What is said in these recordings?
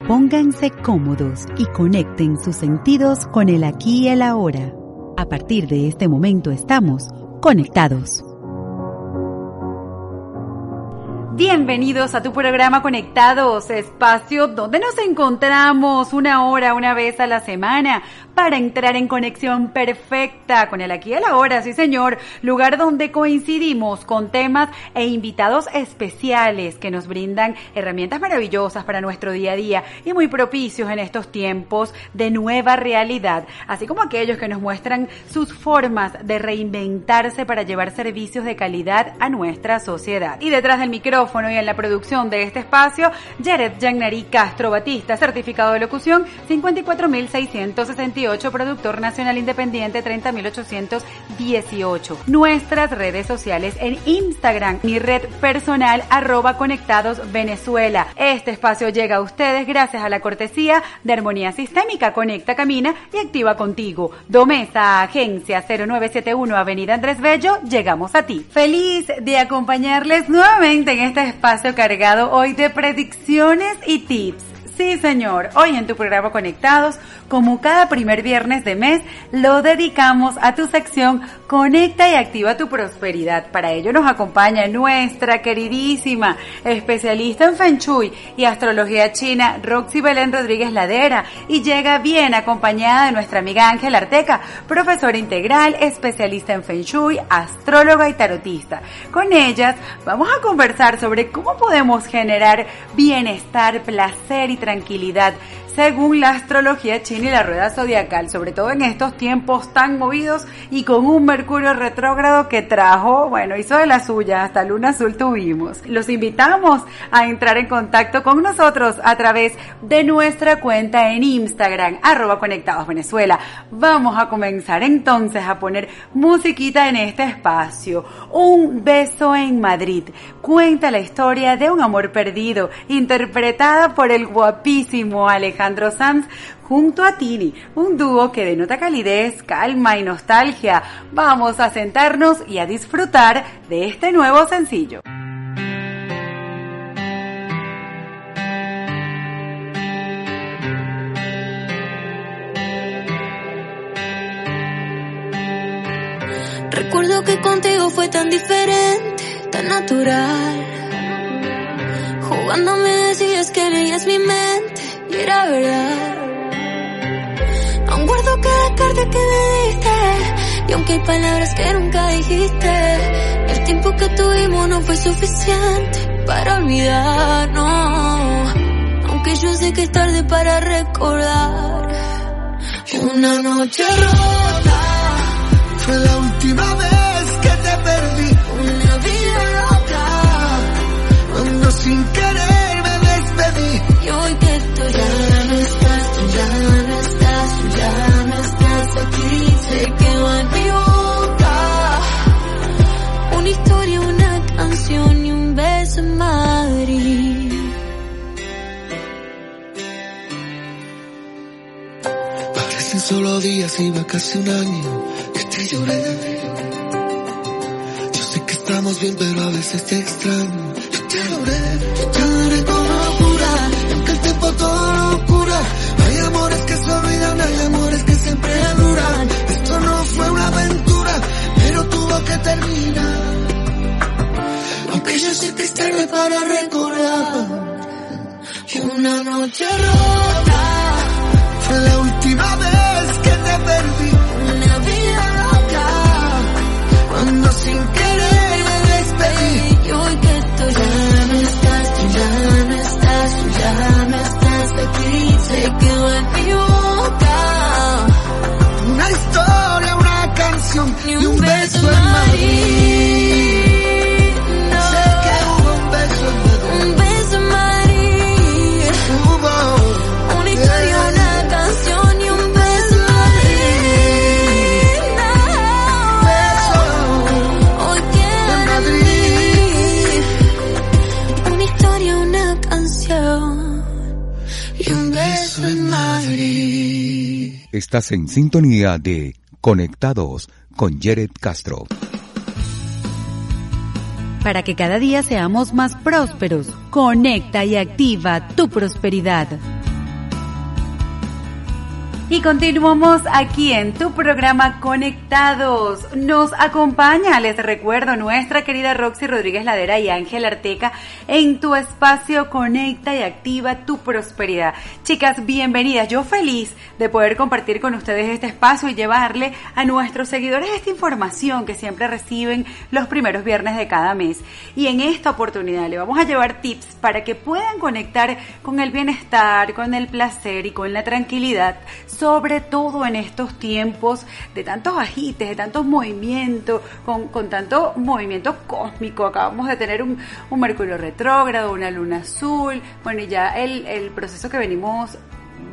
Pónganse cómodos y conecten sus sentidos con el aquí y el ahora. A partir de este momento estamos conectados. Bienvenidos a tu programa Conectados, espacio donde nos encontramos una hora, una vez a la semana para entrar en conexión perfecta con el aquí y el ahora, sí señor, lugar donde coincidimos con temas e invitados especiales que nos brindan herramientas maravillosas para nuestro día a día y muy propicios en estos tiempos de nueva realidad, así como aquellos que nos muestran sus formas de reinventarse para llevar servicios de calidad a nuestra sociedad. Y detrás del micrófono, y en la producción de este espacio, Jared Yagnari Castro Batista, certificado de locución 54668, productor nacional independiente 30818. Nuestras redes sociales en Instagram, mi red personal arroba conectados Venezuela. Este espacio llega a ustedes gracias a la cortesía de Armonía Sistémica, Conecta, Camina y Activa Contigo. Domesa, Agencia 0971, Avenida Andrés Bello, llegamos a ti. Feliz de acompañarles nuevamente en este espacio cargado hoy de predicciones y tips Sí, señor. Hoy en tu programa Conectados, como cada primer viernes de mes, lo dedicamos a tu sección Conecta y activa tu prosperidad. Para ello nos acompaña nuestra queridísima especialista en Feng Shui y astrología china, Roxy Belén Rodríguez Ladera, y llega bien acompañada de nuestra amiga Ángela Arteca, profesora integral, especialista en Feng Shui, astróloga y tarotista. Con ellas vamos a conversar sobre cómo podemos generar bienestar, placer y tranquilidad según la astrología china y la rueda zodiacal, sobre todo en estos tiempos tan movidos y con un Mercurio retrógrado que trajo, bueno, hizo de la suya, hasta luna azul tuvimos. Los invitamos a entrar en contacto con nosotros a través de nuestra cuenta en Instagram, arroba conectados Venezuela. Vamos a comenzar entonces a poner musiquita en este espacio. Un beso en Madrid. Cuenta la historia de un amor perdido, interpretada por el guapísimo Alejandro Alejandro Sanz junto a Tini, un dúo que denota calidez, calma y nostalgia. Vamos a sentarnos y a disfrutar de este nuevo sencillo. Recuerdo que contigo fue tan diferente, tan natural. Jugando me decías que leías mi mente era verdad. Aún guardo cada carta que me diste y aunque hay palabras que nunca dijiste, el tiempo que tuvimos no fue suficiente para olvidarnos. Aunque yo sé que es tarde para recordar. Una noche rota fue la última vez que te perdí. Una vida loca cuando sin querer me despedí. Y hoy una historia, una canción y un beso en Madrid. Parecen solo días, iba casi un año que te lloré. Yo sé que estamos bien, pero a veces te extraño. Yo te adoré, yo te adoré con locura. Y aunque el tiempo todo lo cura, hay amores que se olvidan, hay amores que siempre duran. Esto no fue una aventura, pero tuvo que terminar. Yo sé que es tarde para recordar. Una noche rota fue la última vez que te perdí. Una vida loca Cuando sin querer me despedí. y hoy que tú ya no estás, tú ya no estás, tú ya no estás aquí. Se quedó en mi boca Una historia, una canción ni y un beso en Madrid. Estás en sintonía de Conectados con Jared Castro. Para que cada día seamos más prósperos, conecta y activa tu prosperidad. Y continuamos aquí en tu programa Conectados. Nos acompaña, les recuerdo, nuestra querida Roxy Rodríguez Ladera y Ángel Arteca en tu espacio Conecta y Activa tu Prosperidad. Chicas, bienvenidas. Yo feliz de poder compartir con ustedes este espacio y llevarle a nuestros seguidores esta información que siempre reciben los primeros viernes de cada mes. Y en esta oportunidad le vamos a llevar tips para que puedan conectar con el bienestar, con el placer y con la tranquilidad sobre todo en estos tiempos de tantos agites, de tantos movimientos, con, con tanto movimiento cósmico. Acabamos de tener un, Mercurio retrógrado, una luna azul, bueno, y ya el, el proceso que venimos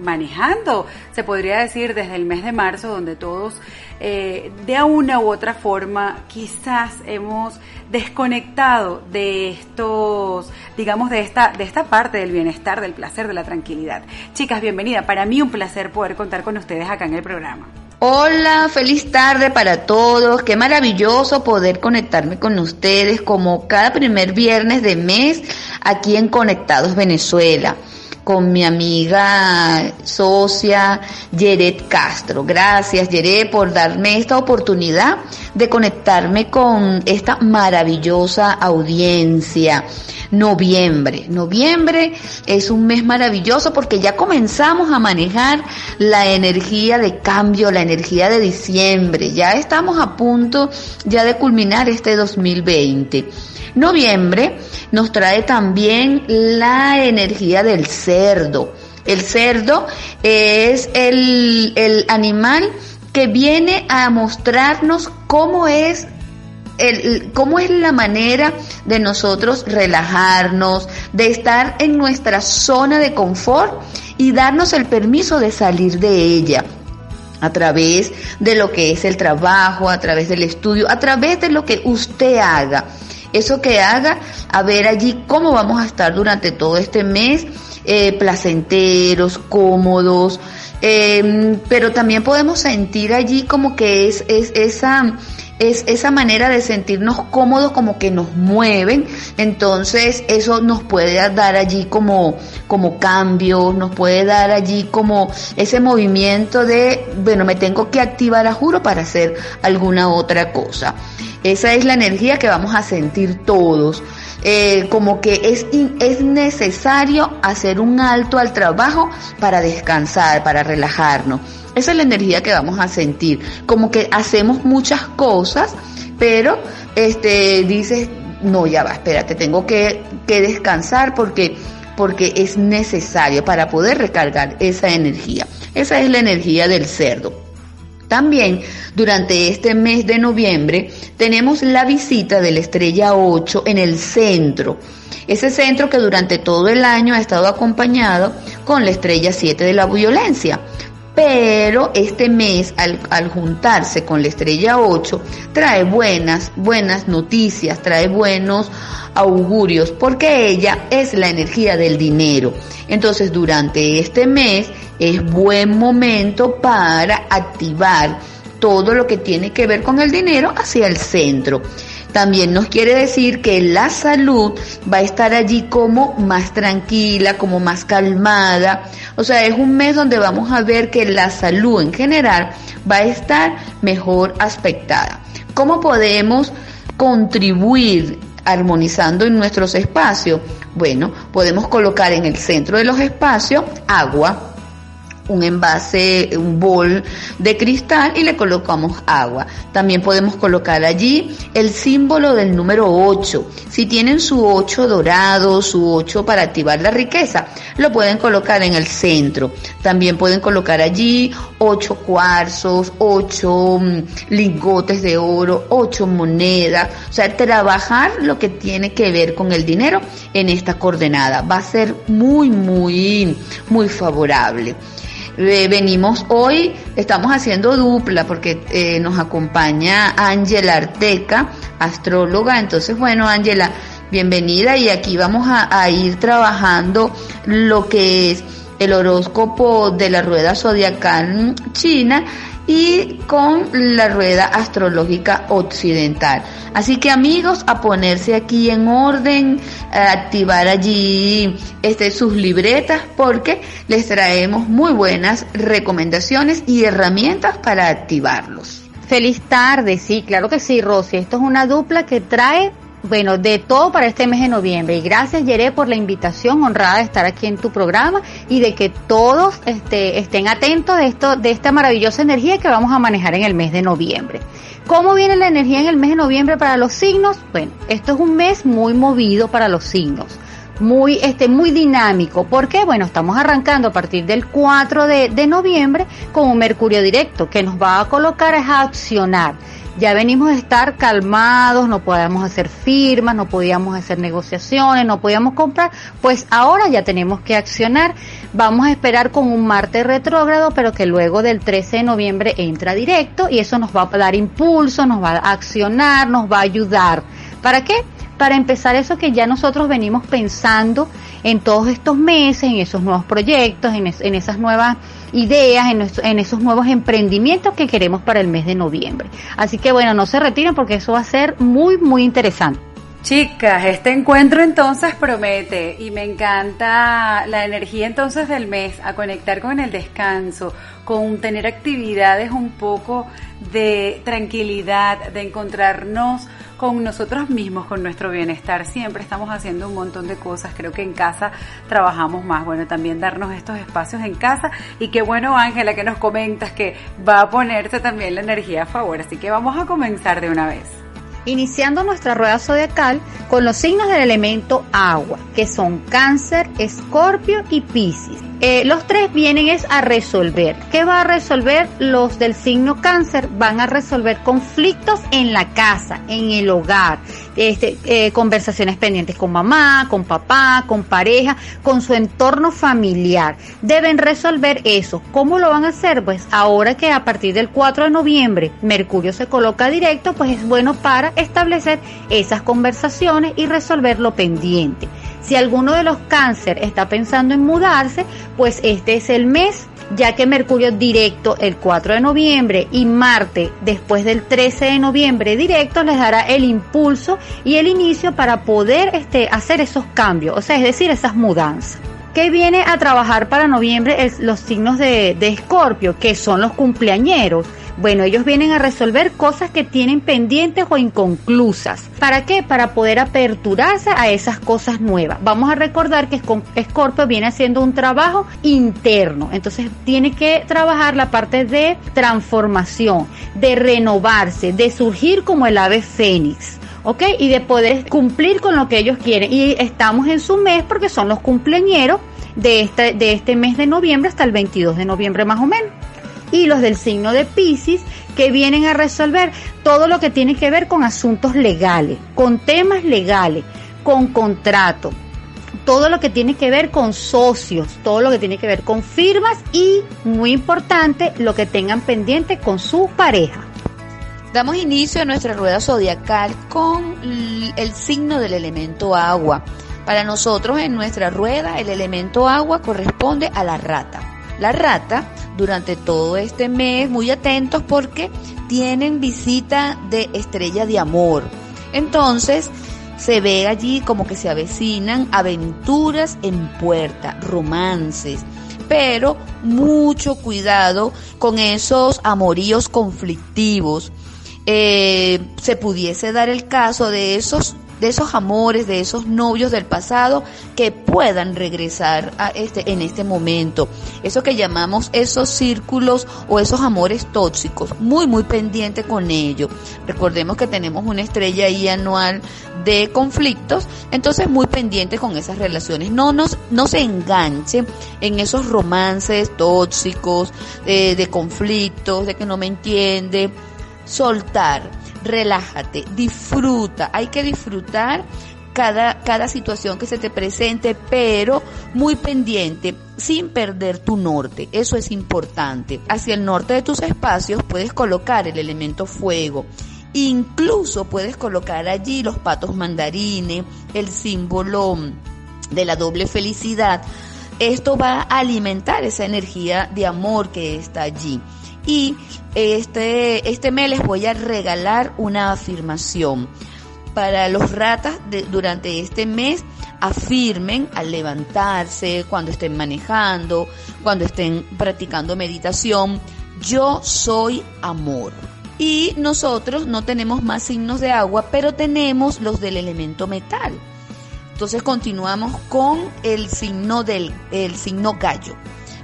manejando, se podría decir, desde el mes de marzo, donde todos eh, de una u otra forma quizás hemos desconectado de estos, digamos, de esta, de esta parte del bienestar, del placer, de la tranquilidad. Chicas, bienvenida. Para mí un placer poder contar con ustedes acá en el programa. Hola, feliz tarde para todos. Qué maravilloso poder conectarme con ustedes como cada primer viernes de mes aquí en Conectados Venezuela con mi amiga socia Yeret Castro. Gracias Yeret por darme esta oportunidad de conectarme con esta maravillosa audiencia. Noviembre. Noviembre es un mes maravilloso porque ya comenzamos a manejar la energía de cambio, la energía de diciembre. Ya estamos a punto ya de culminar este 2020. Noviembre nos trae también la energía del cerdo. El cerdo es el, el animal que viene a mostrarnos cómo es cómo es la manera de nosotros relajarnos, de estar en nuestra zona de confort y darnos el permiso de salir de ella a través de lo que es el trabajo, a través del estudio, a través de lo que usted haga. Eso que haga, a ver allí cómo vamos a estar durante todo este mes, eh, placenteros, cómodos, em, pero también podemos sentir allí como que es esa es esa manera de sentirnos cómodos como que nos mueven, entonces eso nos puede dar allí como, como cambio, nos puede dar allí como ese movimiento de, bueno, me tengo que activar a juro para hacer alguna otra cosa. Esa es la energía que vamos a sentir todos. Eh, como que es, es necesario hacer un alto al trabajo para descansar, para relajarnos. Esa es la energía que vamos a sentir. Como que hacemos muchas cosas, pero este dices, no, ya va, espérate, tengo que, que descansar porque, porque es necesario para poder recargar esa energía. Esa es la energía del cerdo. También durante este mes de noviembre tenemos la visita de la estrella 8 en el centro. Ese centro que durante todo el año ha estado acompañado con la estrella 7 de la violencia. Pero este mes, al, al, juntarse con la estrella 8, trae buenas, buenas noticias, trae buenos augurios, porque ella es la energía del dinero. Entonces, durante este mes es buen momento para activar todo lo que tiene que ver con el dinero hacia el centro. También nos quiere decir que la salud va a estar allí como más tranquila, como más calmada. O sea, es un mes donde vamos a ver que la salud en general va a estar mejor aspectada. ¿Cómo podemos contribuir armonizando en nuestros espacios? Bueno, podemos colocar en el centro de los espacios agua, un envase, un bol de cristal y le colocamos agua. También podemos colocar allí el símbolo del número 8. Si tienen su 8 dorado, su 8 para activar la riqueza, lo pueden colocar en el centro. También pueden colocar allí 8 cuarzos, 8 mm, lingotes de oro, 8 monedas. O sea, trabajar lo que tiene que ver con el dinero en esta coordenada. Va a ser muy, muy, muy favorable venimos hoy, estamos haciendo dupla porque eh, nos acompaña Ángela Arteca, astróloga. Entonces, bueno, Ángela, bienvenida y aquí vamos a, ir trabajando lo que es el horóscopo de la rueda zodiacal china y con la rueda astrológica occidental. Así que amigos, a ponerse aquí en orden, a activar allí este, sus libretas porque les traemos muy buenas recomendaciones y herramientas para activarlos. Feliz tarde, sí, claro que sí, Rosy. Esto es una dupla que trae bueno, de todo para este mes de noviembre. Y gracias, Yere, por la invitación honrada de estar aquí en tu programa y de que todos este, estén atentos de, esto, de esta maravillosa energía que vamos a manejar en el mes de noviembre. ¿Cómo viene la energía en el mes de noviembre para los signos? Bueno, esto es un mes muy movido para los signos muy, este, muy dinámico. ¿Por qué? Bueno, estamos arrancando a partir del 4 de, de, noviembre con un Mercurio directo que nos va a colocar a accionar ya venimos a estar calmados, no podíamos hacer firmas, no podíamos hacer negociaciones, no podíamos comprar, pues ahora ya tenemos que accionar. Vamos a esperar con un Marte retrógrado, pero que luego del 13 de noviembre entra directo y eso nos va a dar impulso, nos va a accionar, nos va a ayudar. ¿Para qué? Para empezar eso que ya nosotros venimos pensando en todos estos meses, en esos nuevos proyectos, en, en esas nuevas ideas, en, en, esos nuevos emprendimientos que queremos para el mes de noviembre. Así que bueno, no se retiren porque eso va a ser muy, muy interesante. Chicas, este encuentro entonces promete y me encanta la energía entonces del mes, a conectar con el descanso, con tener actividades un poco de tranquilidad, de encontrarnos con nosotros mismos, con nuestro bienestar. Siempre estamos haciendo un montón de cosas. Creo que en casa trabajamos más. Bueno, también darnos estos espacios en casa. Y qué bueno, Ángela, que nos comentas que va a ponerse también la energía a favor. Así que vamos a comenzar de una vez iniciando nuestra rueda zodiacal con los signos del elemento agua, que son cáncer, escorpio y piscis. Eh, los tres vienen es a resolver. ¿Qué va a resolver los del signo cáncer? Van a resolver conflictos en la casa, en el hogar, este, eh, conversaciones pendientes con mamá, con papá, con pareja, con su entorno familiar. Deben resolver eso. ¿Cómo lo van a hacer? Pues ahora que a partir del 4 de noviembre Mercurio se coloca directo, pues es bueno para establecer esas conversaciones y resolver lo pendiente. Si alguno de los cáncer está pensando en mudarse, pues este es el mes, ya que Mercurio directo el 4 de noviembre y Marte después del 13 de noviembre directo les dará el impulso y el inicio para poder este, hacer esos cambios, o sea, es decir, esas mudanzas. ¿Qué viene a trabajar para noviembre? Es los signos de Escorpio, que son los cumpleañeros. Bueno, ellos vienen a resolver cosas que tienen pendientes o inconclusas. ¿Para qué? Para poder aperturarse a esas cosas nuevas. Vamos a recordar que Scorpio viene haciendo un trabajo interno. Entonces tiene que trabajar la parte de transformación, de renovarse, de surgir como el ave fénix. ¿Ok? Y de poder cumplir con lo que ellos quieren. Y estamos en su mes porque son los cumpleañeros de este, de este mes de noviembre hasta el 22 de noviembre más o menos y los del signo de Pisces que vienen a resolver todo lo que tiene que ver con asuntos legales, con temas legales, con contrato, todo lo que tiene que ver con socios, todo lo que tiene que ver con firmas y, muy importante, lo que tengan pendiente con su pareja. Damos inicio a nuestra rueda zodiacal con el signo del elemento agua. Para nosotros en nuestra rueda el elemento agua corresponde a la rata. La rata durante todo este mes, muy atentos porque tienen visita de estrella de amor. Entonces, se ve allí como que se avecinan aventuras en puerta, romances, pero mucho cuidado con esos amoríos conflictivos. Eh, se pudiese dar el caso de esos de esos amores, de esos novios del pasado que puedan regresar a este, en este momento. Eso que llamamos esos círculos o esos amores tóxicos, muy, muy pendiente con ello. Recordemos que tenemos una estrella ahí anual de conflictos, entonces muy pendiente con esas relaciones. No nos, no se enganche en esos romances tóxicos, eh, de conflictos, de que no me entiende. Soltar relájate, disfruta, hay que disfrutar cada, cada situación que se te presente, pero muy pendiente, sin perder tu norte. Eso es importante. Hacia el norte de tus espacios puedes colocar el elemento fuego. Incluso puedes colocar allí los patos mandarines, el símbolo de la doble felicidad, esto va a alimentar esa energía de amor que está allí. Y este, este mes les voy a regalar una afirmación. Para los ratas durante este mes, afirmen al levantarse, cuando estén manejando, cuando estén practicando meditación, yo soy amor. Y nosotros no tenemos más signos de agua, pero tenemos los del elemento metal. Entonces continuamos con el signo del el signo gallo.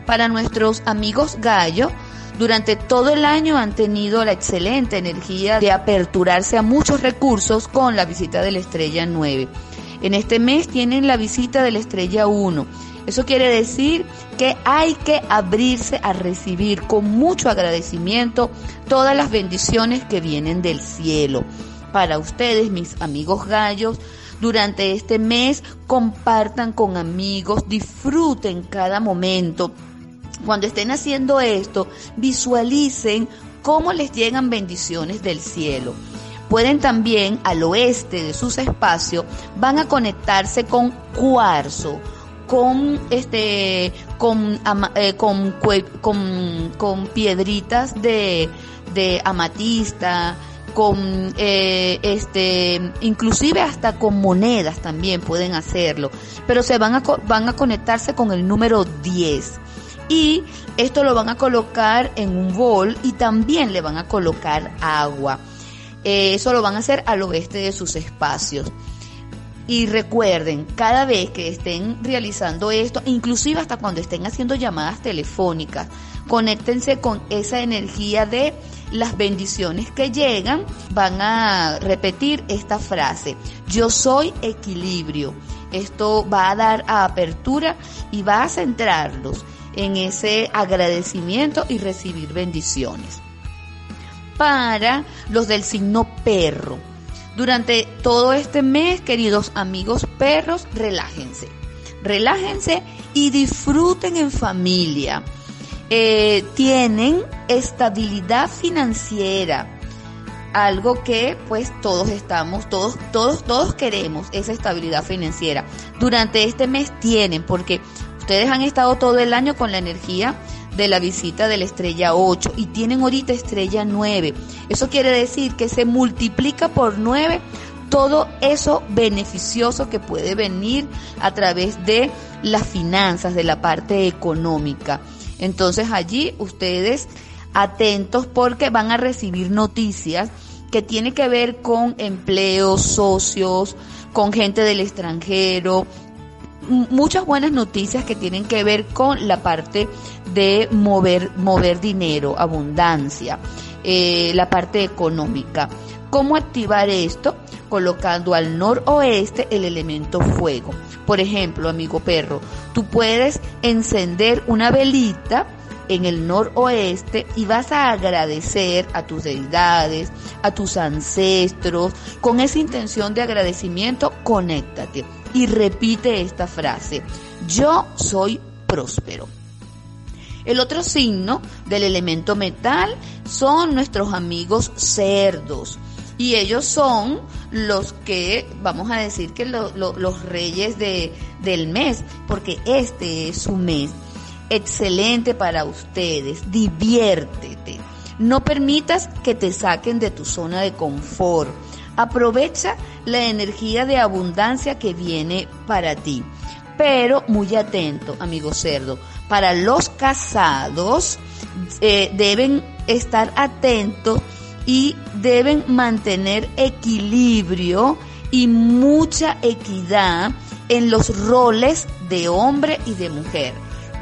Para nuestros amigos gallo, durante todo el año han tenido la excelente energía de aperturarse a muchos recursos con la visita de la estrella 9. En este mes tienen la visita de la estrella 1. Eso quiere decir que hay que abrirse a recibir con mucho agradecimiento todas las bendiciones que vienen del cielo. Para ustedes, mis amigos gallos, durante este mes compartan con amigos, disfruten cada momento cuando estén haciendo esto, visualicen cómo les llegan bendiciones del cielo. Pueden también al oeste de sus espacios van a conectarse con cuarzo, con este con eh, con, piedritas de, de amatista, con eh, este inclusive hasta con monedas también pueden hacerlo, pero se van a van a conectarse con el número 10 y esto lo van a colocar en un bol y también le van a colocar agua. Eh, eso lo van a hacer al oeste de sus espacios. Y recuerden, cada vez que estén realizando esto, inclusive hasta cuando estén haciendo llamadas telefónicas, conéctense con esa energía de las bendiciones que llegan. Van a repetir esta frase, yo soy equilibrio. Esto va a dar apertura y va a centrarlos en ese agradecimiento y recibir bendiciones. Para los del signo perro. Durante todo este mes, queridos amigos perros, relájense. Relájense y disfruten en familia. Eh, tienen estabilidad financiera. Algo que pues todos estamos, todos, todos, todos queremos esa estabilidad financiera. Durante este mes tienen, porque Ustedes han estado todo el año con la energía de la visita de la estrella 8 y tienen ahorita estrella 9. Eso quiere decir que se multiplica por 9 todo eso beneficioso que puede venir a través de las finanzas, de la parte económica. Entonces allí ustedes atentos porque van a recibir noticias que tienen que ver con empleos, socios, con gente del extranjero, muchas buenas noticias que tienen que ver con la parte de mover, mover dinero, abundancia, eh, la parte económica. ¿Cómo activar esto? Colocando al noroeste el elemento fuego. Por ejemplo, amigo perro, tú puedes encender una velita en el noroeste y vas a agradecer a tus deidades, a tus ancestros. Con esa intención de agradecimiento, conéctate y repite esta frase. Yo soy próspero. El otro signo del elemento metal son nuestros amigos cerdos. Y ellos son los que, vamos a decir que los reyes de, del mes, porque este es su mes. Excelente para ustedes, diviértete. No permitas que te saquen de tu zona de confort Aprovecha la energía de abundancia que viene para ti. Pero muy atento, amigo cerdo. Para los casados eh, deben estar atentos y deben mantener equilibrio y mucha equidad en los roles de hombre y de mujer.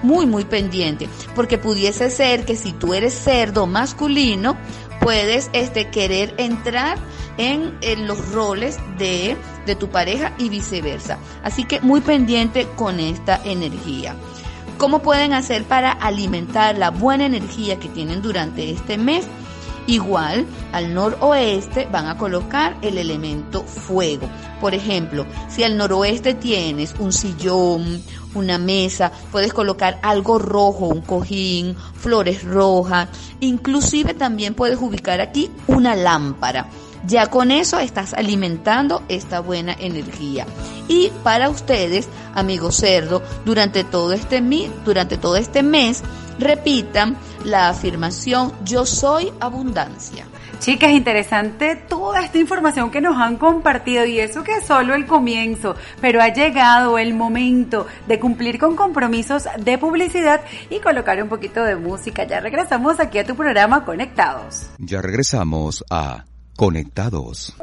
Muy, muy pendiente, porque pudiese ser que si tú eres cerdo masculino, puedes este, querer entrar en, los roles de, de tu pareja y viceversa. Así que muy pendiente con esta energía. ¿Cómo pueden hacer para alimentar la buena energía que tienen durante este mes? Igual, al noroeste van a colocar el elemento fuego. Por ejemplo, si al noroeste tienes un sillón, una mesa, puedes colocar algo rojo, un cojín, flores rojas, inclusive también puedes ubicar aquí una lámpara Ya con eso estás alimentando esta buena energía. Y para ustedes, amigos cerdo, durante todo este, durante todo este mes, repitan la afirmación yo soy abundancia. Chicas, interesante toda esta información que nos han compartido y eso que es solo el comienzo, pero ha llegado el momento de cumplir con compromisos de publicidad y colocar un poquito de música. Ya regresamos aquí a tu programa Conectados. Ya regresamos a Conectados.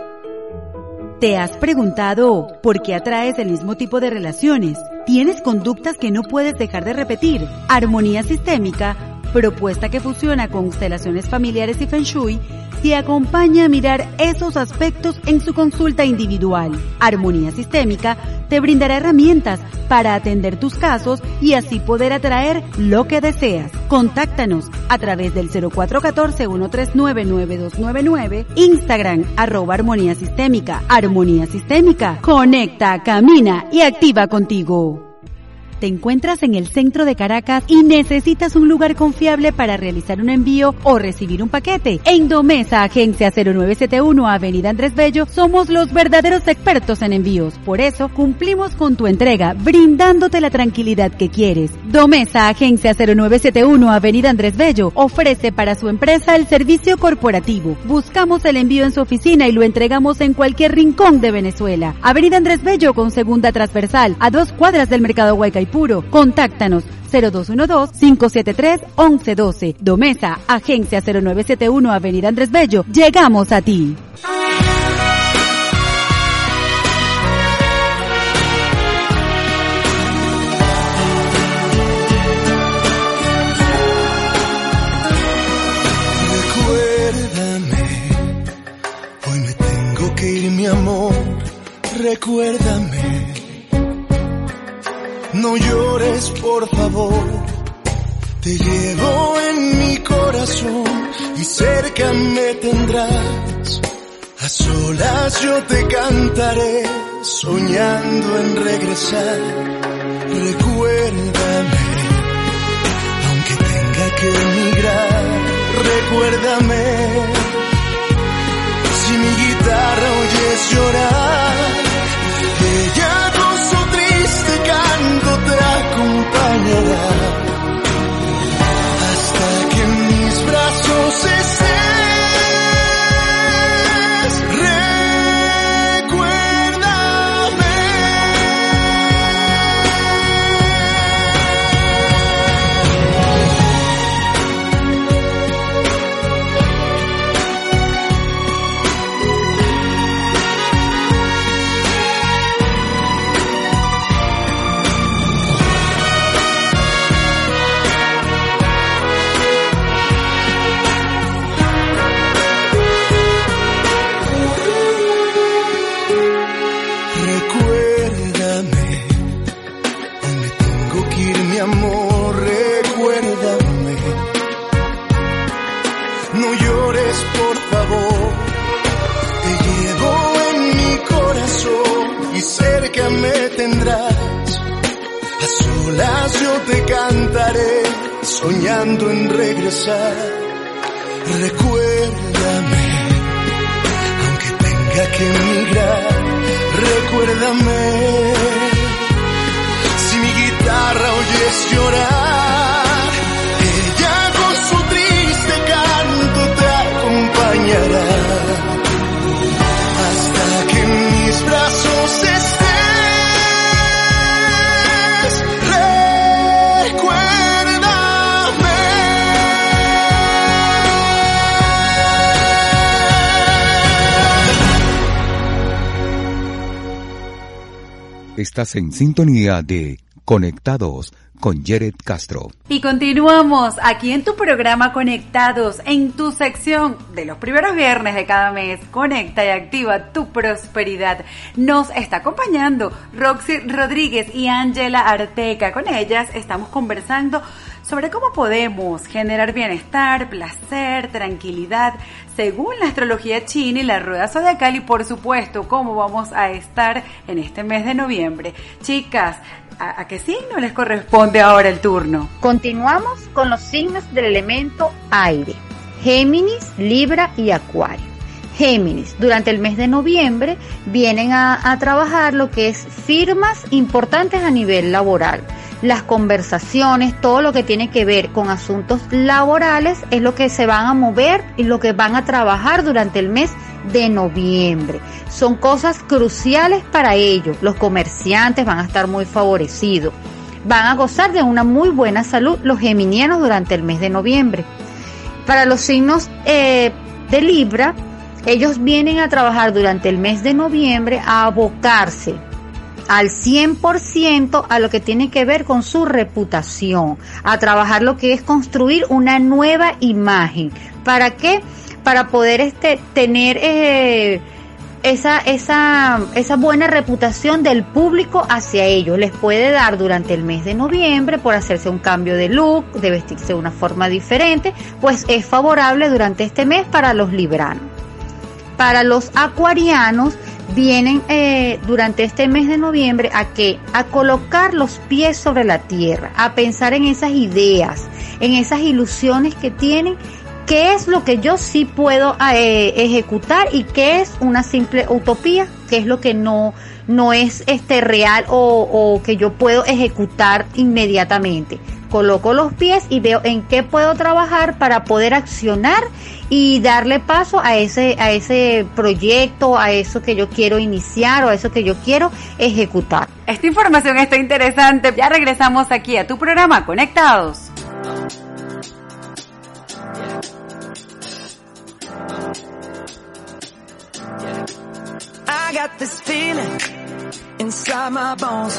¿Te has preguntado por qué atraes el mismo tipo de relaciones? ¿Tienes conductas que no puedes dejar de repetir? Armonía sistémica, propuesta que fusiona constelaciones familiares y feng shui, te acompaña a mirar esos aspectos en su consulta individual. Armonía Sistémica te brindará herramientas para atender tus casos y así poder atraer lo que deseas. Contáctanos a través del 0414-139-9299, Instagram, arroba Armonía Sistémica. Armonía Sistémica, conecta, camina y activa contigo. ¿Te encuentras en el centro de Caracas y necesitas un lugar confiable para realizar un envío o recibir un paquete? En Domesa, Agencia 0971 Avenida Andrés Bello, somos los verdaderos expertos en envíos. Por eso, cumplimos con tu entrega, brindándote la tranquilidad que quieres. Domesa, Agencia 0971 Avenida Andrés Bello, ofrece para su empresa el servicio corporativo. Buscamos el envío en su oficina y lo entregamos en cualquier rincón de Venezuela. Avenida Andrés Bello con segunda transversal, a dos cuadras del Mercado Huaycaipuro puro. Contáctanos 0212-573-1112. Domesa, Agencia 0971 Avenida Andrés Bello. Llegamos a ti. Recuérdame, hoy me tengo que ir mi amor. Recuérdame no llores, por favor. Te llevo en mi corazón y cerca me tendrás. A solas yo te cantaré, soñando en regresar. Estás en sintonía de Conectados con Jared Castro. Y continuamos aquí en tu programa Conectados, en tu sección de los primeros viernes de cada mes. Conecta y activa tu prosperidad. Nos está acompañando Roxy Rodríguez y Ángela Arteca. Con ellas estamos conversando sobre cómo podemos generar bienestar, placer, tranquilidad, según la astrología china y la rueda zodiacal y por supuesto cómo vamos a estar en este mes de noviembre. Chicas, ¿a, qué signo les corresponde ahora el turno? Continuamos con los signos del elemento aire, Géminis, Libra y Acuario. Géminis, durante el mes de noviembre vienen a, a trabajar lo que es firmas importantes a nivel laboral las conversaciones, todo lo que tiene que ver con asuntos laborales es lo que se van a mover y lo que van a trabajar durante el mes de noviembre. Son cosas cruciales para ellos. Los comerciantes van a estar muy favorecidos. Van a gozar de una muy buena salud los geminianos durante el mes de noviembre. Para los signos eh, de Libra, ellos vienen a trabajar durante el mes de noviembre a abocarse al 100% a lo que tiene que ver con su reputación, a trabajar lo que es construir una nueva imagen. ¿Para qué? Para poder este, tener eh, esa, esa, esa buena reputación del público hacia ellos. Les puede dar durante el mes de noviembre por hacerse un cambio de look, de vestirse de una forma diferente, pues es favorable durante este mes para los libranos. Para los acuarianos, vienen eh, durante este mes de noviembre a que a colocar los pies sobre la tierra, a pensar en esas ideas, en esas ilusiones que tienen, qué es lo que yo sí puedo eh, ejecutar y qué es una simple utopía, qué es lo que no no es este real o, o que yo puedo ejecutar inmediatamente coloco los pies y veo en qué puedo trabajar para poder accionar y darle paso a ese, a ese proyecto, a eso que yo quiero iniciar o a eso que yo quiero ejecutar. Esta información está interesante. Ya regresamos aquí a tu programa Conectados. I got this feeling inside my bones.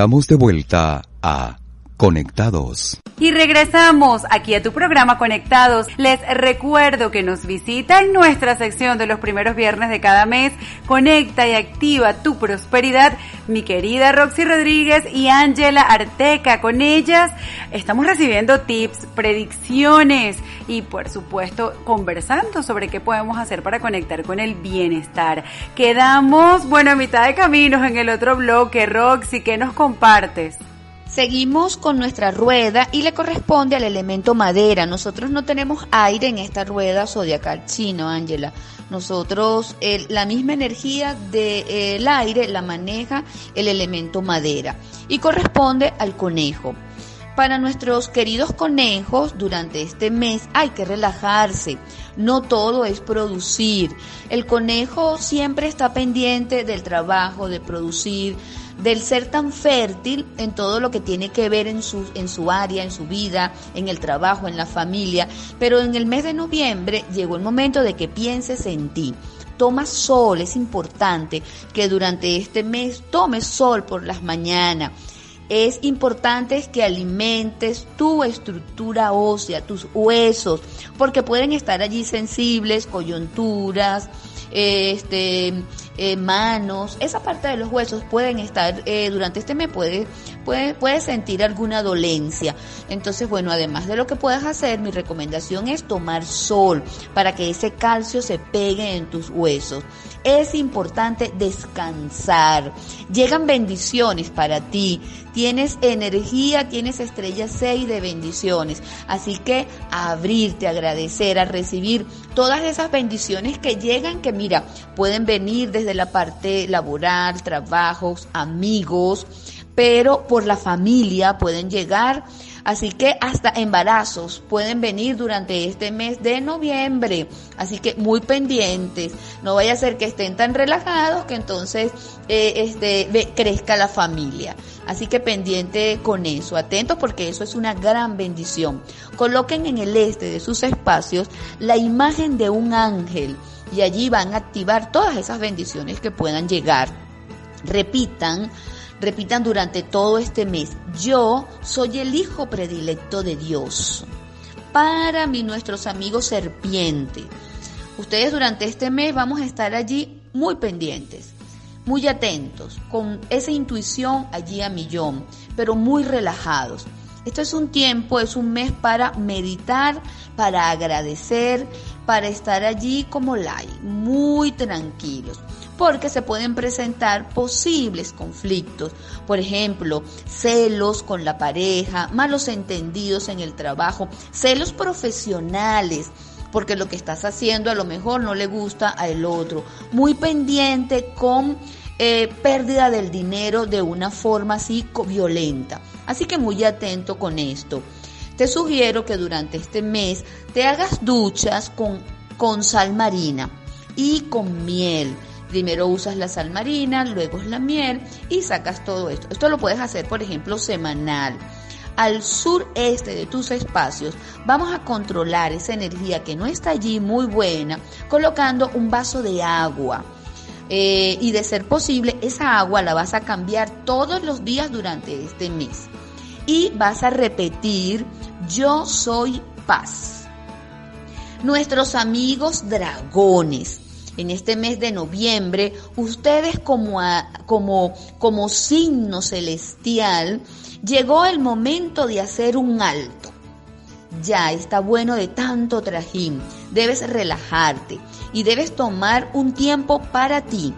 Estamos de vuelta a Conectados. Y regresamos aquí a tu programa Conectados. Les recuerdo que nos visita en nuestra sección de los primeros viernes de cada mes. Conecta y activa tu prosperidad. Mi querida Roxy Rodríguez y Ángela Arteca. Con ellas estamos recibiendo tips, predicciones y por supuesto conversando sobre qué podemos hacer para conectar con el bienestar. Quedamos, bueno, a mitad de caminos en el otro bloque. Roxy, ¿qué nos compartes? Seguimos con nuestra rueda y le corresponde al elemento madera. Nosotros no tenemos aire en esta rueda zodiacal chino, Ángela. Nosotros, la misma energía del aire la maneja el elemento madera y corresponde al conejo. Para nuestros queridos conejos, durante este mes hay que relajarse. No todo es producir. El conejo siempre está pendiente del trabajo, de producir, del ser tan fértil en todo lo que tiene que ver en su, en su área, en su vida, en el trabajo, en la familia. Pero en el mes de noviembre llegó el momento de que pienses en ti. Toma sol, es importante que durante este mes tomes sol por las mañanas. Es importante que alimentes tu estructura ósea, tus huesos, porque pueden estar allí sensibles, coyunturas, este, eh, manos, esa parte de los huesos pueden estar eh, durante este mes puede, puede, puede sentir alguna dolencia. Entonces, bueno, además de lo que puedas hacer, mi recomendación es tomar sol para que ese calcio se pegue en tus huesos. Es importante descansar. Llegan bendiciones para ti. Tienes energía, tienes estrella 6 de bendiciones. Así que abrirte, agradecer, a recibir todas esas bendiciones que llegan, que mira, pueden venir desde la parte laboral, trabajos, amigos, pero por la familia pueden llegar. Así que hasta embarazos pueden venir durante este mes de noviembre. Así que muy pendientes. No vaya a ser que estén tan relajados que entonces eh, este, crezca la familia. Así que pendiente con eso. Atentos porque eso es una gran bendición. Coloquen en el este de sus espacios la imagen de un ángel y allí van a activar todas esas bendiciones que puedan llegar. Repitan, repitan durante todo este mes. Yo soy el hijo predilecto de Dios. Para mí, nuestros amigos serpiente. Ustedes durante este mes vamos a estar allí muy pendientes, muy atentos, con esa intuición allí a millón, pero muy relajados. Esto es un tiempo, es un mes para meditar, para agradecer, para estar allí como light, muy tranquilos, porque se pueden presentar posibles conflictos, por ejemplo, celos con la pareja, malos entendidos en el trabajo, celos profesionales, porque lo que estás haciendo a lo mejor no le gusta al otro, muy pendiente con eh, pérdida del dinero de una forma así violenta. Así que muy atento con esto. Te sugiero que durante este mes te hagas duchas con, con sal marina y con miel. Primero usas la sal marina, luego la miel y sacas todo esto. Esto lo puedes hacer, por ejemplo, semanal. Al sureste de tus espacios vamos a controlar esa energía que no está allí muy buena colocando un vaso de agua. Eh, y de ser posible, esa agua la vas a cambiar todos los días durante este mes. Y vas a repetir, yo soy paz. Nuestros amigos dragones. En este mes de noviembre, ustedes como, a- como, como signo celestial, llegó el momento de hacer un alto. Ya está bueno de tanto trajín. Debes relajarte y debes tomar un tiempo para ti.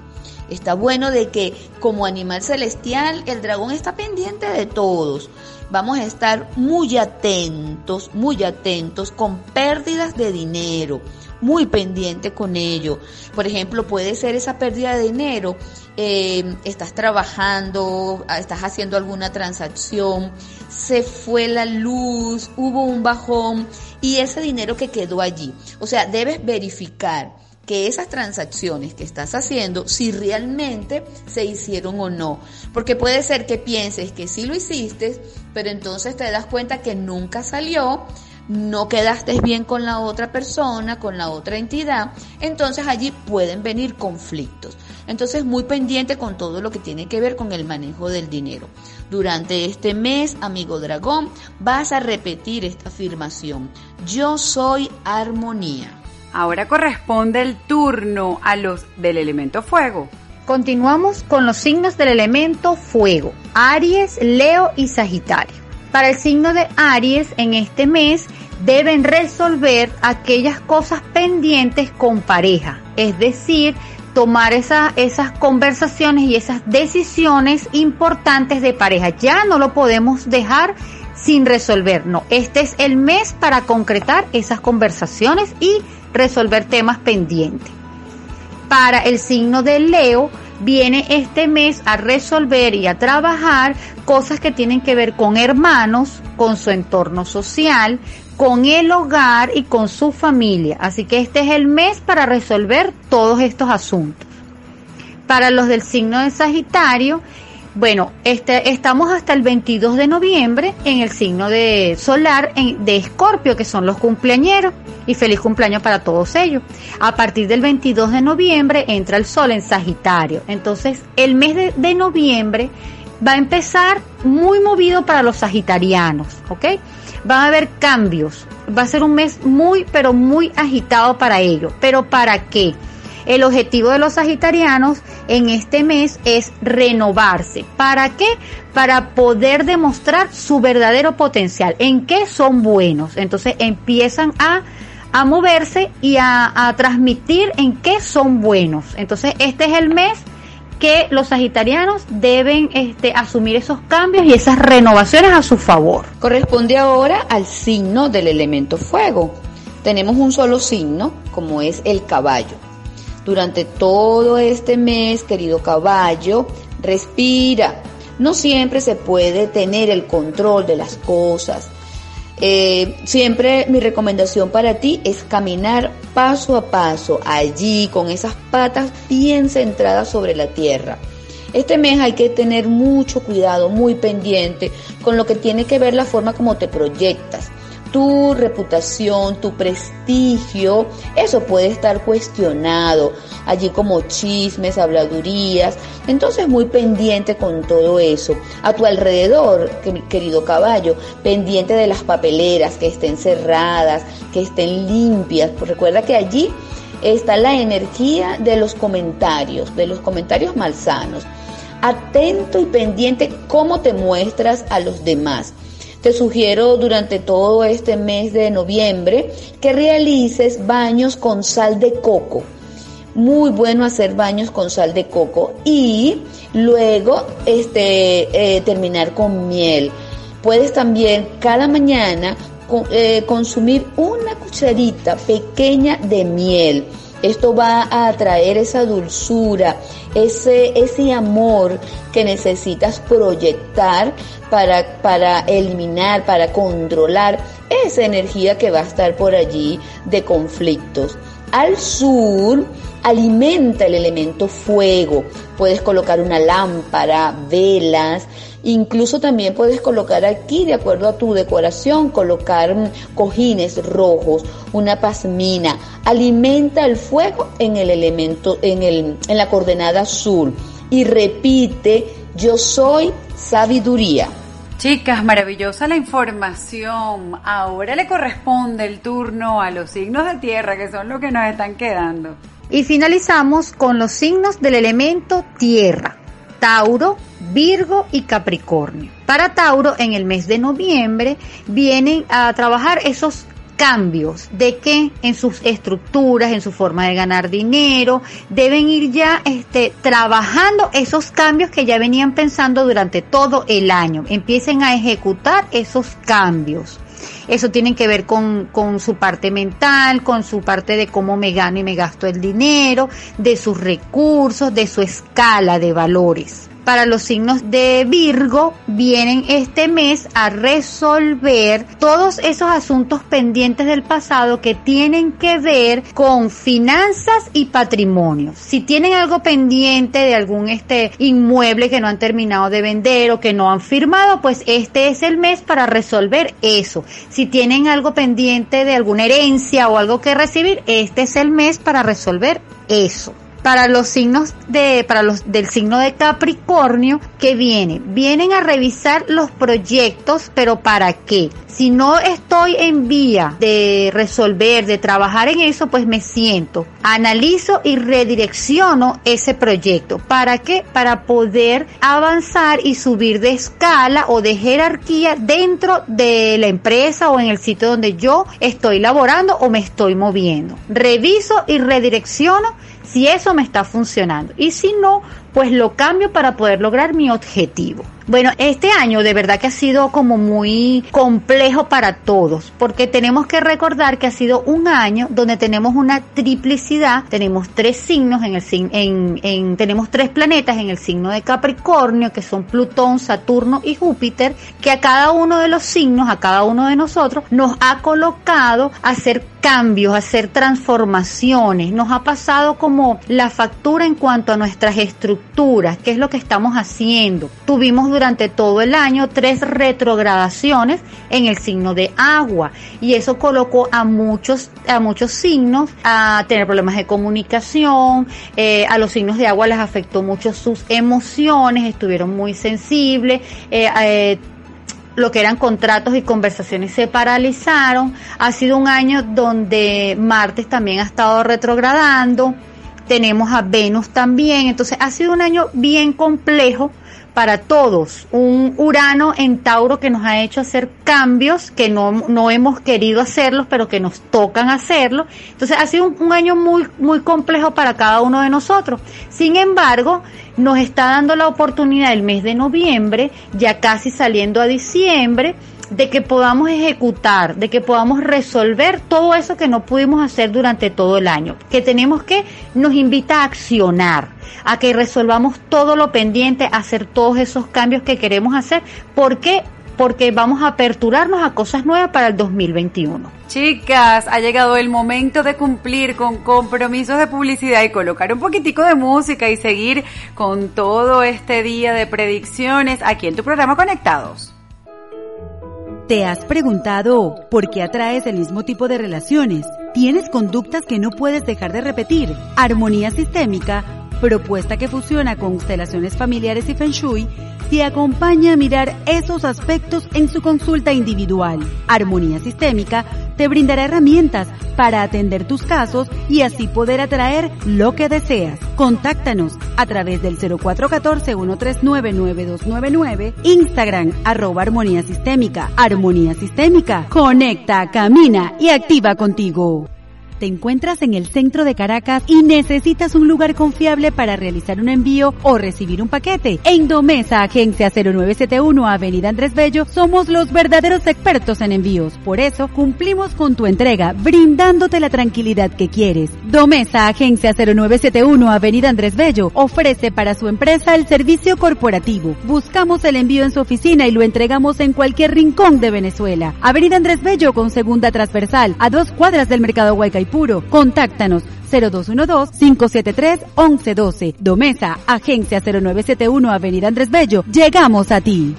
Está bueno de que como animal celestial el dragón está pendiente de todos. Vamos a estar muy atentos, muy atentos con pérdidas de dinero, muy pendiente con ello. Por ejemplo, puede ser esa pérdida de dinero, eh, estás trabajando, ah, estás haciendo alguna transacción, se fue la luz, hubo un bajón y ese dinero que quedó allí. O sea, debes verificar que esas transacciones que estás haciendo, si realmente se hicieron o no. Porque puede ser que pienses que sí lo hiciste, pero entonces te das cuenta que nunca salió, no quedaste bien con la otra persona, con la otra entidad, entonces allí pueden venir conflictos. Entonces, muy pendiente con todo lo que tiene que ver con el manejo del dinero. Durante este mes, amigo dragón, vas a repetir esta afirmación. Yo soy armonía. Ahora corresponde el turno a los del elemento fuego. Continuamos con los signos del elemento fuego, Aries, Leo y Sagitario. Para el signo de Aries, en este mes deben resolver aquellas cosas pendientes con pareja, es decir, tomar esa, esas conversaciones y esas decisiones importantes de pareja. Ya no lo podemos dejar sin resolver, no, este es el mes para concretar esas conversaciones y resolver temas pendientes. Para el signo de Leo, viene este mes a resolver y a trabajar cosas que tienen que ver con hermanos, con su entorno social, con el hogar y con su familia. Así que este es el mes para resolver todos estos asuntos. Para los del signo de Sagitario, bueno, este, estamos hasta el 22 de noviembre en el signo de solar de Escorpio, que son los cumpleañeros. Y feliz cumpleaños para todos ellos. A partir del 22 de noviembre entra el sol en Sagitario. Entonces, el mes de, de noviembre va a empezar muy movido para los sagitarianos, ¿ok? Van a haber cambios. Va a ser un mes muy, pero muy agitado para ellos. ¿Pero para qué? El objetivo de los sagitarianos en este mes es renovarse. ¿Para qué? Para poder demostrar su verdadero potencial, en qué son buenos. Entonces empiezan a, a moverse y a, a transmitir en qué son buenos. Entonces este es el mes que los sagitarianos deben este, asumir esos cambios y esas renovaciones a su favor. Corresponde ahora al signo del elemento fuego. Tenemos un solo signo, como es el caballo. Durante todo este mes, querido caballo, respira. No siempre se puede tener el control de las cosas. Eh, siempre mi recomendación para ti es caminar paso a paso allí con esas patas bien centradas sobre la tierra. Este mes hay que tener mucho cuidado, muy pendiente con lo que tiene que ver la forma como te proyectas tu reputación, tu prestigio, eso puede estar cuestionado, allí como chismes, habladurías, entonces muy pendiente con todo eso. A tu alrededor, querido caballo, pendiente de las papeleras, que estén cerradas, que estén limpias, pues recuerda que allí está la energía de los comentarios, de los comentarios malsanos. Atento y pendiente cómo te muestras a los demás. Te sugiero durante todo este mes de noviembre que realices baños con sal de coco. Muy bueno hacer baños con sal de coco y luego este, eh, terminar con miel. Puedes también cada mañana eh, consumir una cucharita pequeña de miel esto va a atraer esa dulzura, ese, ese amor que necesitas proyectar para, para eliminar, para controlar esa energía que va a estar por allí de conflictos. Al sur, alimenta el elemento fuego. Puedes colocar una lámpara, velas, Incluso también puedes colocar aquí, de acuerdo a tu decoración, colocar mm, cojines rojos, una pasmina. Alimenta el fuego en el elemento, en, el, en la coordenada azul. Y repite, yo soy sabiduría. Chicas, maravillosa la información. Ahora le corresponde el turno a los signos de tierra, que son los que nos están quedando. Y finalizamos con los signos del elemento tierra. Tauro, Virgo y Capricornio. Para Tauro, en el mes de noviembre, vienen a trabajar esos cambios de que en sus estructuras, en su forma de ganar dinero, deben ir ya este, trabajando esos cambios que ya venían pensando durante todo el año. Empiecen a ejecutar esos cambios. Eso tiene que ver con, con su parte mental, con su parte de cómo me gano y me gasto el dinero, de sus recursos, de su escala de valores para los signos de Virgo vienen este mes a resolver todos esos asuntos pendientes del pasado que tienen que ver con finanzas y patrimonio. Si tienen algo pendiente de algún este inmueble que no han terminado de vender o que no han firmado, pues este es el mes para resolver eso. Si tienen algo pendiente de alguna herencia o algo que recibir, este es el mes para resolver eso. Para los signos de, para los del signo de Capricornio, que viene? Vienen a revisar los proyectos, pero ¿para qué? Si no estoy en vía de resolver, de trabajar en eso, pues me siento, analizo y redirecciono ese proyecto. ¿Para qué? Para poder avanzar y subir de escala o de jerarquía dentro de la empresa o en el sitio donde yo estoy laborando o me estoy moviendo. Reviso y redirecciono si eso me está funcionando. Y si no, pues lo cambio para poder lograr mi objetivo. Bueno, este año de verdad que ha sido como muy complejo para todos, porque tenemos que recordar que ha sido un año donde tenemos una triplicidad, tenemos tres signos en el en, en tenemos tres planetas en el signo de Capricornio, que son Plutón, Saturno y Júpiter, que a cada uno de los signos, a cada uno de nosotros, nos ha colocado a hacer cambios, a hacer transformaciones, nos ha pasado como la factura en cuanto a nuestras estructuras, qué es lo que estamos haciendo. Tuvimos durante todo el año tres retrogradaciones en el signo de agua y eso colocó a muchos a muchos signos a tener problemas de comunicación eh, a los signos de agua les afectó mucho sus emociones estuvieron muy sensibles eh, eh, lo que eran contratos y conversaciones se paralizaron. Ha sido un año donde Martes también ha estado retrogradando. Tenemos a Venus también. Entonces ha sido un año bien complejo para todos. Un Urano en Tauro que nos ha hecho hacer cambios que no, no hemos querido hacerlos, pero que nos tocan hacerlo. Entonces ha sido un, año muy, muy complejo para cada uno de nosotros. Sin embargo, nos está dando la oportunidad el mes de noviembre, ya casi saliendo a diciembre, de que podamos ejecutar, de que podamos resolver todo eso que no pudimos hacer durante todo el año, que tenemos que, nos invita a accionar, a que resolvamos todo lo pendiente, a hacer todos esos cambios que queremos hacer, porque porque vamos a aperturarnos a cosas nuevas para el 2021. Chicas, ha llegado el momento de cumplir con compromisos de publicidad y colocar un poquitico de música y seguir con todo este día de predicciones aquí en tu programa Conectados. ¿Te has preguntado por qué atraes el mismo tipo de relaciones? ¿Tienes conductas que no puedes dejar de repetir? Armonía sistémica, propuesta que fusiona constelaciones familiares y feng shui, te acompaña a mirar esos aspectos en su consulta individual. Armonía Sistémica te brindará herramientas para atender tus casos y así poder atraer lo que deseas. Contáctanos a través del 0414-139-9299, Instagram, arroba Armonía Sistémica. Armonía Sistémica, conecta, camina y activa contigo. Te encuentras en el centro de Caracas y necesitas un lugar confiable para realizar un envío o recibir un paquete. En Domesa, Agencia 0971 Avenida Andrés Bello, somos los verdaderos expertos en envíos. Por eso, cumplimos con tu entrega, brindándote la tranquilidad que quieres. Domesa, Agencia 0971 Avenida Andrés Bello, ofrece para su empresa el servicio corporativo. Buscamos el envío en su oficina y lo entregamos en cualquier rincón de Venezuela. Avenida Andrés Bello con segunda transversal, a dos cuadras del mercado Huaycaipuro puro. Contáctanos 0212-573-1112. Domesa, Agencia 0971 Avenida Andrés Bello. Llegamos a ti.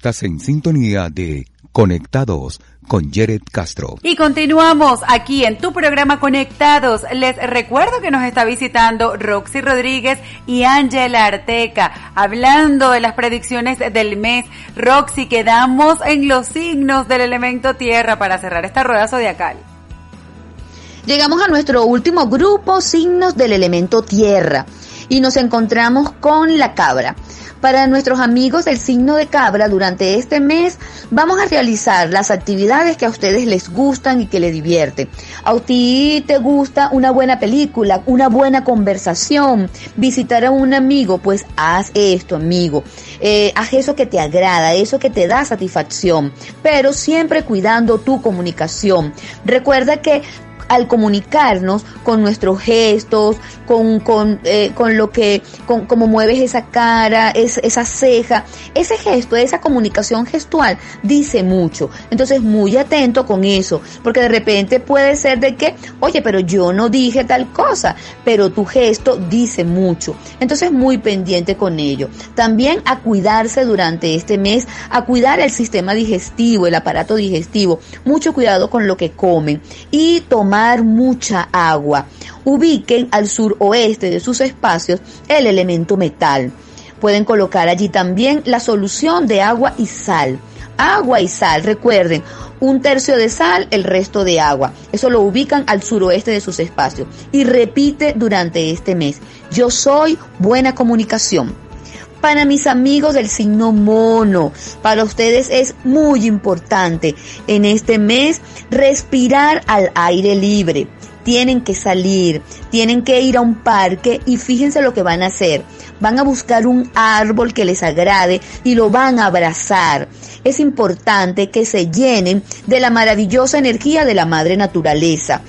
Estás en sintonía de Conectados con Jared Castro. Y continuamos aquí en tu programa Conectados. Les recuerdo que nos está visitando Roxy Rodríguez y Ángela Arteca, hablando de las predicciones del mes. Roxy, quedamos en los signos del elemento tierra para cerrar esta rueda zodiacal. Llegamos a nuestro último grupo, signos del elemento tierra, y nos encontramos con la cabra. Para nuestros amigos del signo de cabra, durante este mes vamos a realizar las actividades que a ustedes les gustan y que les divierten. A ti te gusta una buena película, una buena conversación, visitar a un amigo, pues haz esto, amigo. Eh, haz eso que te agrada, eso que te da satisfacción, pero siempre cuidando tu comunicación. Recuerda que al comunicarnos con nuestros gestos, con, con, eh, con lo que, con cómo mueves esa cara, es, esa ceja, ese gesto, esa comunicación gestual dice mucho. Entonces muy atento con eso, porque de repente puede ser de que, oye, pero yo no dije tal cosa, pero tu gesto dice mucho. Entonces muy pendiente con ello. También a cuidarse durante este mes, a cuidar el sistema digestivo, el aparato digestivo. Mucho cuidado con lo que comen y tomar mucha agua. Ubiquen al suroeste de sus espacios el elemento metal. Pueden colocar allí también la solución de agua y sal. Agua y sal, recuerden, un tercio de sal, el resto de agua. Eso lo ubican al suroeste de sus espacios. Y repite durante este mes, yo soy buena comunicación. Para mis amigos del signo mono, para ustedes es muy importante en este mes respirar al aire libre. Tienen que salir, tienen que ir a un parque y fíjense lo que van a hacer. Van a buscar un árbol que les agrade y lo van a abrazar. Es importante que se llenen de la maravillosa energía de la madre naturaleza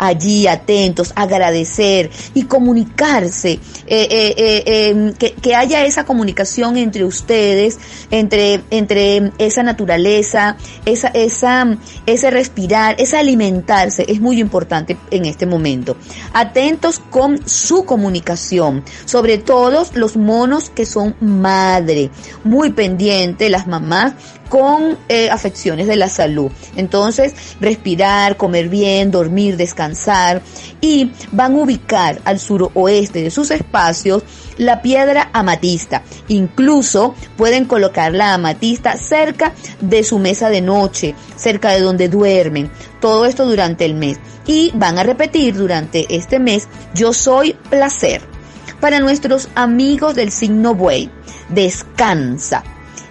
allí atentos, agradecer y comunicarse, eh, eh, eh, em, que, que, haya esa comunicación entre ustedes, entre, entre esa naturaleza, esa, esa, ese respirar, ese alimentarse, es muy importante en este momento. Atentos con su comunicación, sobre todo los monos que son madre, muy pendiente las mamás con eh, afecciones de la salud. Entonces, respirar, comer bien, dormir, descansar y van a ubicar al suroeste de sus espacios la piedra amatista. Incluso pueden colocar la amatista cerca de su mesa de noche, cerca de donde duermen. Todo esto durante el mes. Y van a repetir durante este mes, yo soy placer. Para nuestros amigos del signo buey, descansa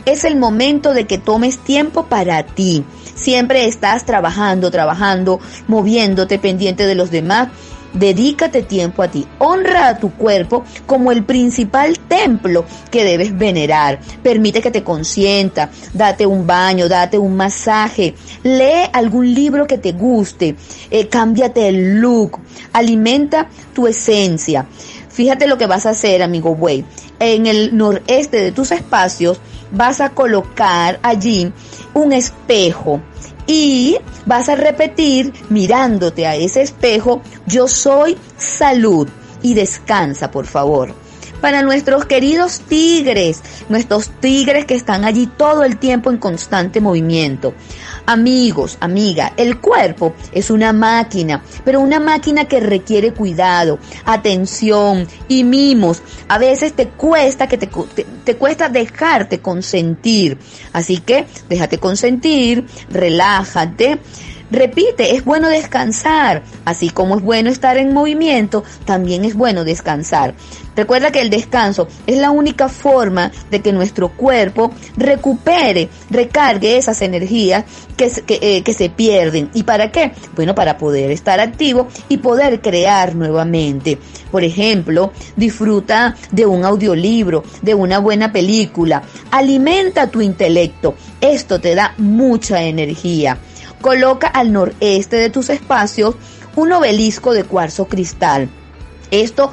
es el momento de que tomes tiempo para ti. Siempre estás trabajando, trabajando, moviéndote pendiente de los demás. Dedícate tiempo a ti. Honra a tu cuerpo como el principal templo que debes venerar. Permite que te consienta. Date un baño, date un masaje. Lee algún libro que te guste. Eh, cámbiate el look. Alimenta tu esencia. Fíjate lo que vas a hacer, amigo buey. En el noreste de tus espacios vas a colocar allí un espejo y vas a repetir mirándote a ese espejo, yo soy salud y descansa, por favor para nuestros queridos tigres, nuestros tigres que están allí todo el tiempo en constante movimiento. Amigos, amiga, el cuerpo es una máquina, pero una máquina que requiere cuidado, atención y mimos. A veces te cuesta que te, te, te cuesta dejarte consentir. Así que déjate consentir, relájate Repite, es bueno descansar. Así como es bueno estar en movimiento, también es bueno descansar. Recuerda que el descanso es la única forma de que nuestro cuerpo recupere, recargue esas energías que, que, eh, que se pierden. ¿Y para qué? Bueno, para poder estar activo y poder crear nuevamente. Por ejemplo, disfruta de un audiolibro, de una buena película. Alimenta tu intelecto. Esto te da mucha energía. Coloca al noreste de tus espacios un obelisco de cuarzo cristal. Esto,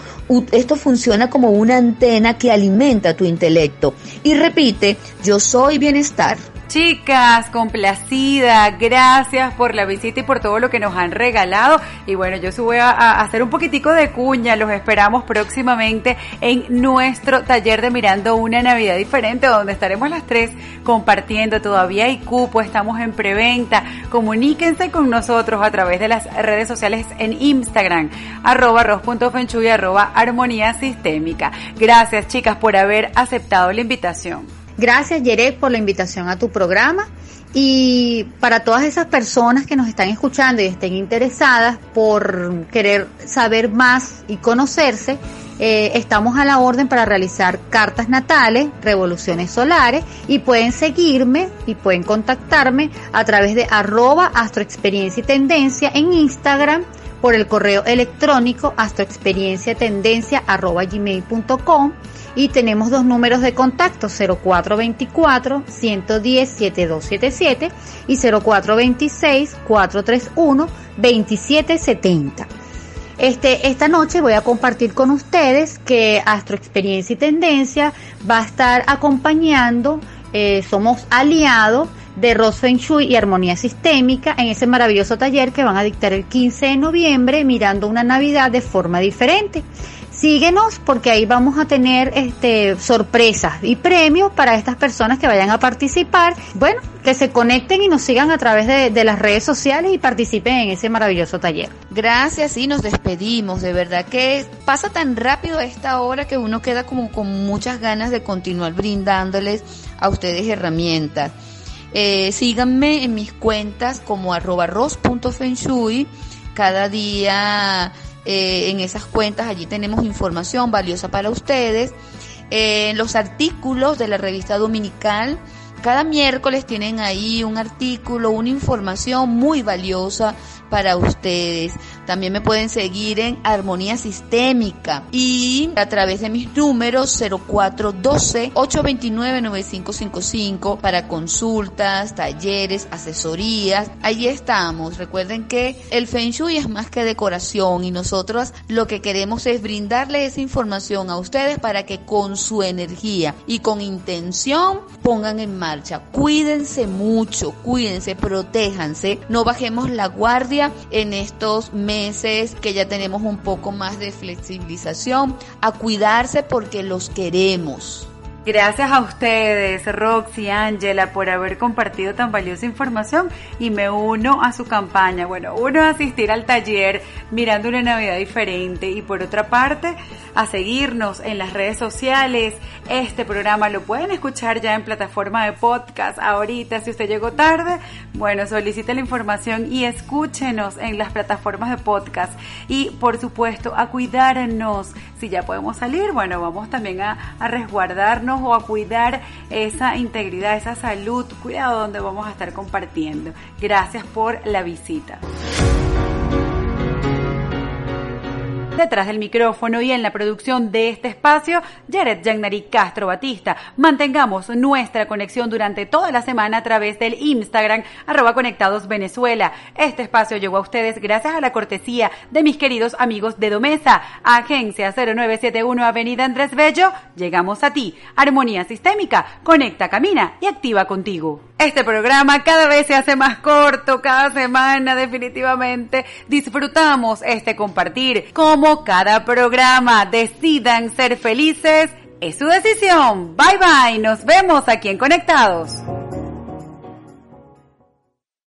esto funciona como una antena que alimenta tu intelecto. Y repite, yo soy bienestar. Chicas, complacida, gracias por la visita y por todo lo que nos han regalado. Y bueno, yo voy a, a hacer un poquitico de cuña, los esperamos próximamente en nuestro taller de Mirando una Navidad diferente, donde estaremos las tres compartiendo. Todavía hay cupo, estamos en preventa. Comuníquense con nosotros a través de las redes sociales en Instagram, arroba arroba armonía sistémica. Gracias chicas por haber aceptado la invitación. Gracias, Yeret, por la invitación a tu programa. Y para todas esas personas que nos están escuchando y estén interesadas por querer saber más y conocerse, eh, estamos a la orden para realizar cartas natales, revoluciones solares y pueden seguirme y pueden contactarme a través de arroba astroexperiencia y tendencia en Instagram por el correo electrónico astroexperienciatendencia arroba gmail.com y tenemos dos números de contacto 0424 110 7277 y 0426 431 2770. Este, esta noche voy a compartir con ustedes que Astro Experiencia y Tendencia va a estar acompañando, eh, somos aliados de Feng Shui y Armonía Sistémica en ese maravilloso taller que van a dictar el 15 de noviembre mirando una Navidad de forma diferente. Síguenos porque ahí vamos a tener este sorpresas y premios para estas personas que vayan a participar. Bueno, que se conecten y nos sigan a través de, de las redes sociales y participen en ese maravilloso taller. Gracias y nos despedimos. De verdad que pasa tan rápido esta hora que uno queda como con muchas ganas de continuar brindándoles a ustedes herramientas. Eh, síganme en mis cuentas como arroba ros.fenshui. Cada día eh, en esas cuentas allí tenemos información valiosa para ustedes. Eh, los artículos de la revista dominical, cada miércoles tienen ahí un artículo, una información muy valiosa para ustedes. También me pueden seguir en Armonía Sistémica y a través de mis números 0412-829-9555 para consultas, talleres, asesorías. Allí estamos. Recuerden que el Feng Shui es más que decoración y nosotros lo que queremos es brindarle esa información a ustedes para que con su energía y con intención pongan en marcha. Cuídense mucho, cuídense, protéjanse, no bajemos la guardia en estos meses que ya tenemos un poco más de flexibilización, a cuidarse porque los queremos. Gracias a ustedes, Roxy, Angela, por haber compartido tan valiosa información y me uno a su campaña. Bueno, uno a asistir al taller mirando una Navidad diferente y por otra parte a seguirnos en las redes sociales. Este programa lo pueden escuchar ya en plataforma de podcast ahorita. Si usted llegó tarde, bueno, solicite la información y escúchenos en las plataformas de podcast. Y por supuesto, a cuidarnos. Si ya podemos salir, bueno, vamos también a, resguardarnos o a cuidar esa integridad, esa salud. Cuidado donde vamos a estar compartiendo. Gracias por la visita. Detrás del micrófono y en la producción de este espacio, Jared Yagnari Castro Batista. Mantengamos nuestra conexión durante toda la semana a través del Instagram, arroba conectados Venezuela. Este espacio llegó a ustedes gracias a la cortesía de mis queridos amigos de Domesa, Agencia 0971 Avenida Andrés Bello. Llegamos a ti. Armonía Sistémica, conecta, camina y activa contigo. Este programa cada vez se hace más corto, cada semana definitivamente disfrutamos este compartir. Como cada programa, decidan ser felices, es su decisión. Bye bye, nos vemos aquí en Conectados.